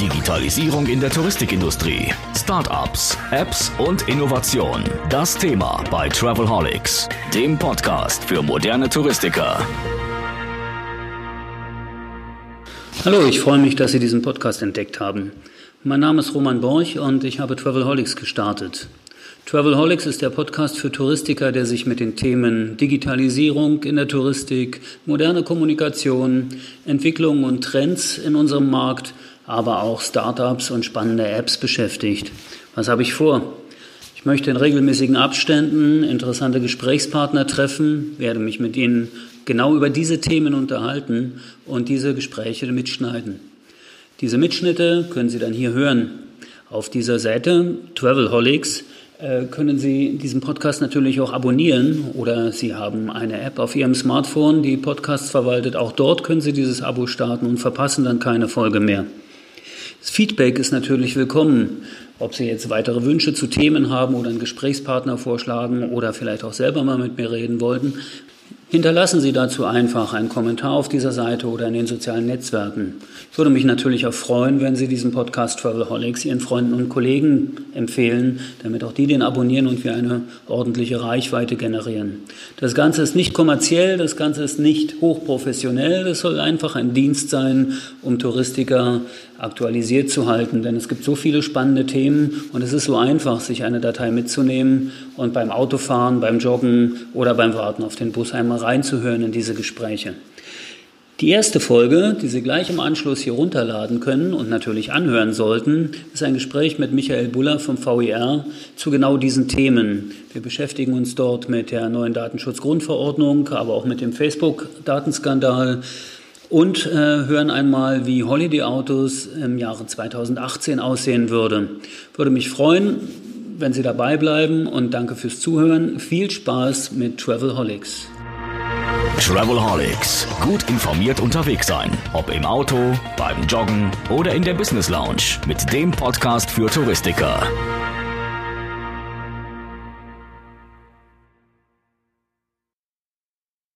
Digitalisierung in der Touristikindustrie, Startups, Apps und Innovation. Das Thema bei Travelholics, dem Podcast für moderne Touristiker. Hallo, ich freue mich, dass Sie diesen Podcast entdeckt haben. Mein Name ist Roman Borch und ich habe Travelholics gestartet. Travelholics ist der Podcast für Touristiker, der sich mit den Themen Digitalisierung in der Touristik, moderne Kommunikation, Entwicklungen und Trends in unserem Markt, aber auch Startups und spannende Apps beschäftigt. Was habe ich vor? Ich möchte in regelmäßigen Abständen interessante Gesprächspartner treffen, werde mich mit ihnen genau über diese Themen unterhalten und diese Gespräche mitschneiden. Diese Mitschnitte können Sie dann hier hören. Auf dieser Seite Travelholics äh, können Sie diesen Podcast natürlich auch abonnieren oder Sie haben eine App auf Ihrem Smartphone, die Podcasts verwaltet. Auch dort können Sie dieses Abo starten und verpassen dann keine Folge mehr. Das Feedback ist natürlich willkommen. Ob Sie jetzt weitere Wünsche zu Themen haben oder einen Gesprächspartner vorschlagen oder vielleicht auch selber mal mit mir reden wollten, Hinterlassen Sie dazu einfach einen Kommentar auf dieser Seite oder in den sozialen Netzwerken. Ich würde mich natürlich auch freuen, wenn Sie diesen Podcast Travelholics Ihren Freunden und Kollegen empfehlen, damit auch die den abonnieren und wir eine ordentliche Reichweite generieren. Das Ganze ist nicht kommerziell, das Ganze ist nicht hochprofessionell, es soll einfach ein Dienst sein, um Touristiker aktualisiert zu halten, denn es gibt so viele spannende Themen und es ist so einfach, sich eine Datei mitzunehmen und beim Autofahren, beim Joggen oder beim Warten auf den Bus einmal reinzuhören in diese Gespräche. Die erste Folge, die Sie gleich im Anschluss hier runterladen können und natürlich anhören sollten, ist ein Gespräch mit Michael Buller vom VIR zu genau diesen Themen. Wir beschäftigen uns dort mit der neuen Datenschutzgrundverordnung, aber auch mit dem Facebook-Datenskandal und äh, hören einmal, wie Holiday Autos im Jahre 2018 aussehen würde. Würde mich freuen, wenn Sie dabei bleiben und danke fürs Zuhören. Viel Spaß mit Travelholics. Travelholics. Gut informiert unterwegs sein. Ob im Auto, beim Joggen oder in der Business Lounge. Mit dem Podcast für Touristiker.